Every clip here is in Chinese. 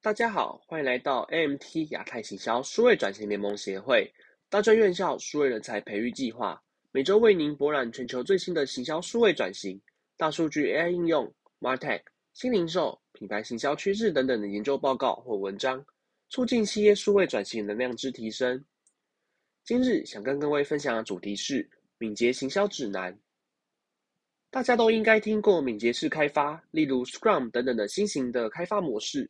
大家好，欢迎来到 AMT 亚太行销数位转型联盟协会大专院校数位人才培育计划，每周为您博览全球最新的行销数位转型、大数据 AI 应用、Martech、新零售、品牌行销趋势等等的研究报告或文章，促进企业数位转型能量之提升。今日想跟各位分享的主题是敏捷行销指南。大家都应该听过敏捷式开发，例如 Scrum 等等的新型的开发模式。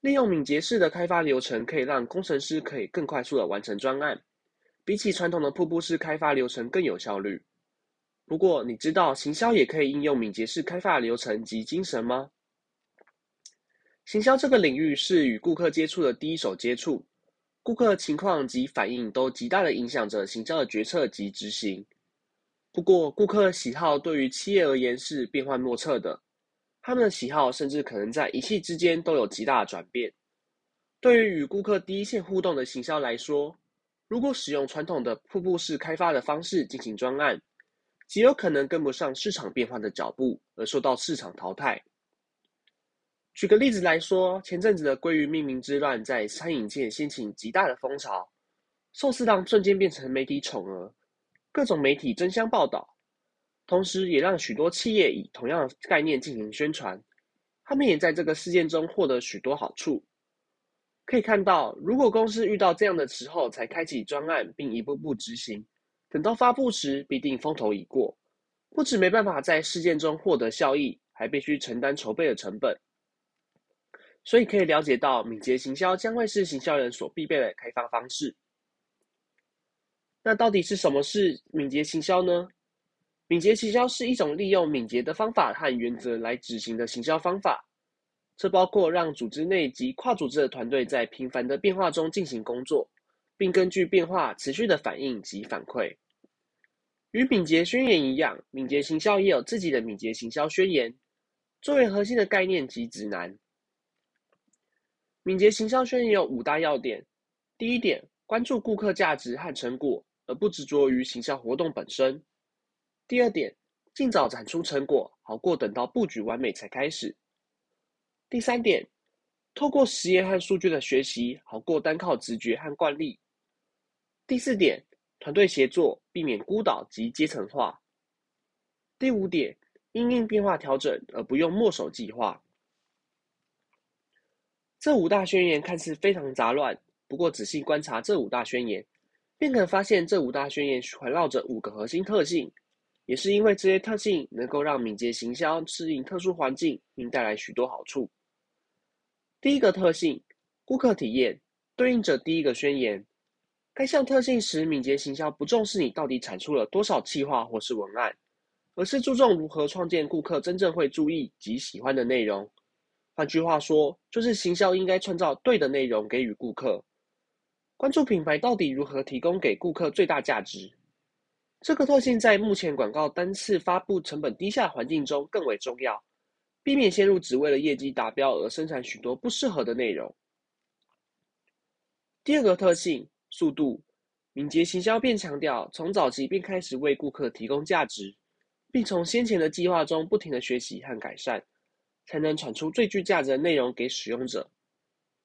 利用敏捷式的开发流程，可以让工程师可以更快速的完成专案，比起传统的瀑布式开发流程更有效率。不过，你知道行销也可以应用敏捷式开发流程及精神吗？行销这个领域是与顾客接触的第一手接触，顾客情况及反应都极大的影响着行销的决策及执行。不过，顾客喜好对于企业而言是变幻莫测的。他们的喜好甚至可能在一气之间都有极大的转变。对于与顾客第一线互动的行销来说，如果使用传统的瀑布式开发的方式进行专案，极有可能跟不上市场变化的脚步，而受到市场淘汰。举个例子来说，前阵子的鲑鱼命名之乱在餐饮界掀起极大的风潮，寿司郎瞬间变成媒体宠儿，各种媒体争相报道。同时，也让许多企业以同样的概念进行宣传，他们也在这个事件中获得许多好处。可以看到，如果公司遇到这样的时候才开启专案并一步步执行，等到发布时必定风头已过，不止没办法在事件中获得效益，还必须承担筹备的成本。所以可以了解到，敏捷行销将会是行销人所必备的开发方式。那到底是什么是敏捷行销呢？敏捷行销是一种利用敏捷的方法和原则来执行的行销方法，这包括让组织内及跨组织的团队在频繁的变化中进行工作，并根据变化持续的反应及反馈。与敏捷宣言一样，敏捷行销也有自己的敏捷行销宣言，作为核心的概念及指南。敏捷行销宣言有五大要点：第一点，关注顾客价值和成果，而不执着于行销活动本身。第二点，尽早产出成果，好过等到布局完美才开始。第三点，透过实验和数据的学习，好过单靠直觉和惯例。第四点，团队协作，避免孤岛及阶层化。第五点，因应变化调整，而不用墨守计划。这五大宣言看似非常杂乱，不过仔细观察这五大宣言，便可发现这五大宣言环绕着五个核心特性。也是因为这些特性能够让敏捷行销适应特殊环境，并带来许多好处。第一个特性，顾客体验，对应着第一个宣言。该项特性使敏捷行销不重视你到底产出了多少企划或是文案，而是注重如何创建顾客真正会注意及喜欢的内容。换句话说，就是行销应该创造对的内容给予顾客。关注品牌到底如何提供给顾客最大价值。这个特性在目前广告单次发布成本低下环境中更为重要，避免陷入只为了业绩达标而生产许多不适合的内容。第二个特性，速度，敏捷行销便强调从早期便开始为顾客提供价值，并从先前的计划中不停的学习和改善，才能产出最具价值的内容给使用者。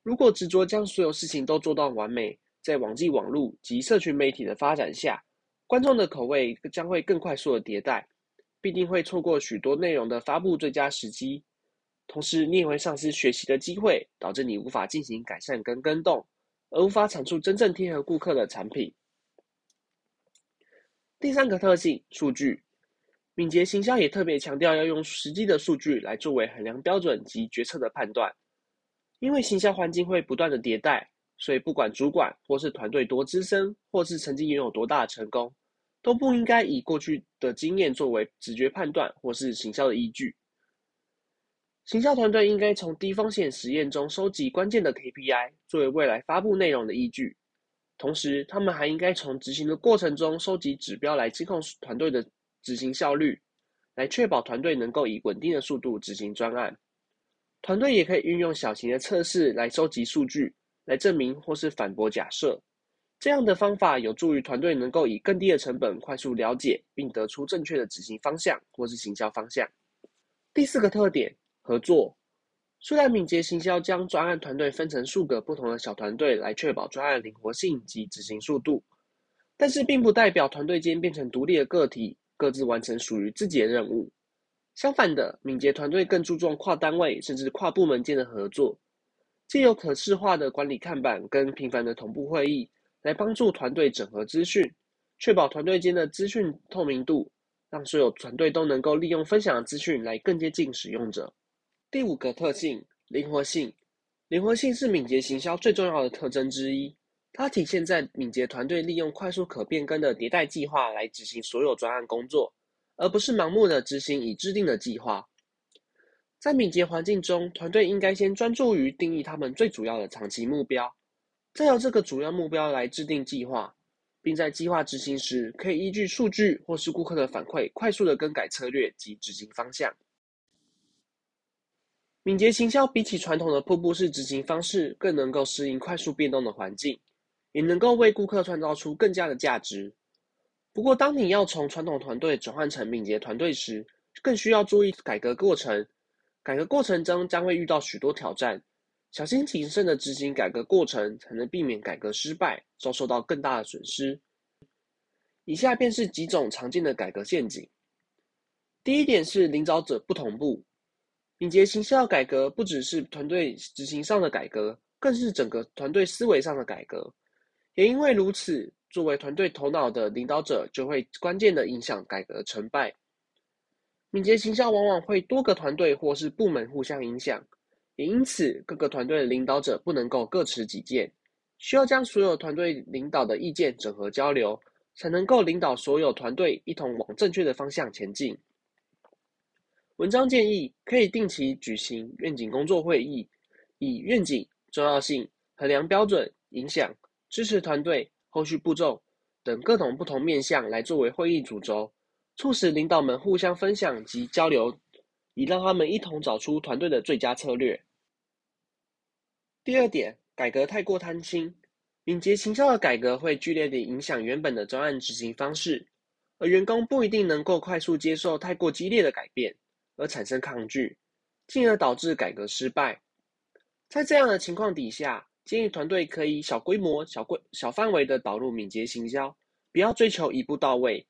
如果执着将所有事情都做到完美，在网际网络及社群媒体的发展下，观众的口味将会更快速的迭代，必定会错过许多内容的发布最佳时机。同时，你也会丧失学习的机会，导致你无法进行改善跟跟动，而无法产出真正贴合顾客的产品。第三个特性，数据。敏捷行销也特别强调要用实际的数据来作为衡量标准及决策的判断，因为行销环境会不断的迭代，所以不管主管或是团队多资深，或是曾经拥有多大的成功。都不应该以过去的经验作为直觉判断或是行销的依据。行销团队应该从低风险实验中收集关键的 KPI，作为未来发布内容的依据。同时，他们还应该从执行的过程中收集指标来监控团队的执行效率，来确保团队能够以稳定的速度执行专案。团队也可以运用小型的测试来收集数据，来证明或是反驳假设。这样的方法有助于团队能够以更低的成本快速了解并得出正确的执行方向或是行销方向。第四个特点，合作。虽然敏捷行销将专案团队分成数个不同的小团队来确保专案灵活性及执行速度，但是并不代表团队间变成独立的个体，各自完成属于自己的任务。相反的，敏捷团队更注重跨单位甚至跨部门间的合作，借由可视化的管理看板跟频繁的同步会议，来帮助团队整合资讯，确保团队间的资讯透明度，让所有团队都能够利用分享的资讯来更接近使用者。第五个特性，灵活性。灵活性是敏捷行销最重要的特征之一。它体现在敏捷团队利用快速可变更的迭代计划来执行所有专案工作，而不是盲目的执行已制定的计划。在敏捷环境中，团队应该先专注于定义他们最主要的长期目标，再由这个主要目标来制定计划，并在计划执行时可以依据数据或是顾客的反馈，快速的更改策略及执行方向。敏捷行销比起传统的瀑布式执行方式，更能够适应快速变动的环境，也能够为顾客创造出更加的价值。不过，当你要从传统团队转换成敏捷团队时，更需要注意改革过程。改革过程中将会遇到许多挑战，小心谨慎的执行改革过程，才能避免改革失败，遭受到更大的损失。以下便是几种常见的改革陷阱。第一点是领导者不同步。敏捷行销改革不只是团队执行上的改革，更是整个团队思维上的改革。也因为如此，作为团队头脑的领导者就会关键的影响改革成败。敏捷行销往往会多个团队或是部门互相影响，也因此各个团队的领导者不能够各持己见，需要将所有团队领导的意见整合交流，才能够领导所有团队一同往正确的方向前进。文章建议可以定期举行愿景工作会议，以愿景重要性、衡量标准、影响、支持团队、后续步骤等各种不同面向来作为会议主轴，促使领导们互相分享及交流，以让他们一同找出团队的最佳策略。第二点，改革太过贪心，敏捷行销的改革会剧烈地影响原本的专案执行方式，而员工不一定能够快速接受太过激烈的改变。而产生抗拒，进而导致改革失败。在这样的情况底下，建议团队可以小规模、小规小范围的导入敏捷行销，不要追求一步到位。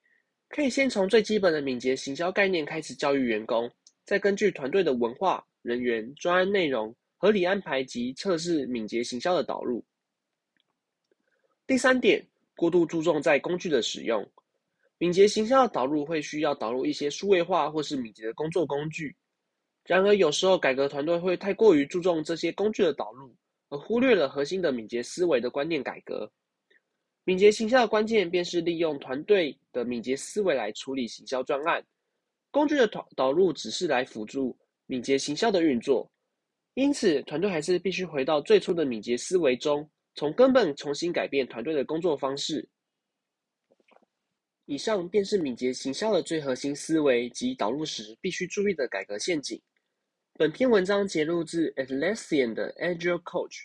可以先从最基本的敏捷行销概念开始教育员工，再根据团队的文化、人员、专案内容合理安排及测试敏捷行销的导入。第三点，过度注重在工具的使用。敏捷行销的导入会需要导入一些数位化或是敏捷的工作工具，然而有时候改革团队会太过于注重这些工具的导入，而忽略了核心的敏捷思维的观念改革。敏捷行销的关键便是利用团队的敏捷思维来处理行销专案，工具的导导入只是来辅助敏捷行销的运作，因此团队还是必须回到最初的敏捷思维中，从根本重新改变团队的工作方式。以上便是敏捷行销的最核心思维及导入时必须注意的改革陷阱。本篇文章节录自 Atlassian 的 Agile Coach。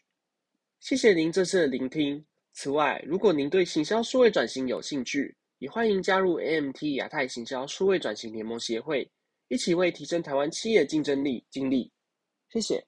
谢谢您这次的聆听。此外，如果您对行销数位转型有兴趣，也欢迎加入 AMT 亚太行销数位转型联盟协会，一起为提升台湾企业竞争力尽力。谢谢。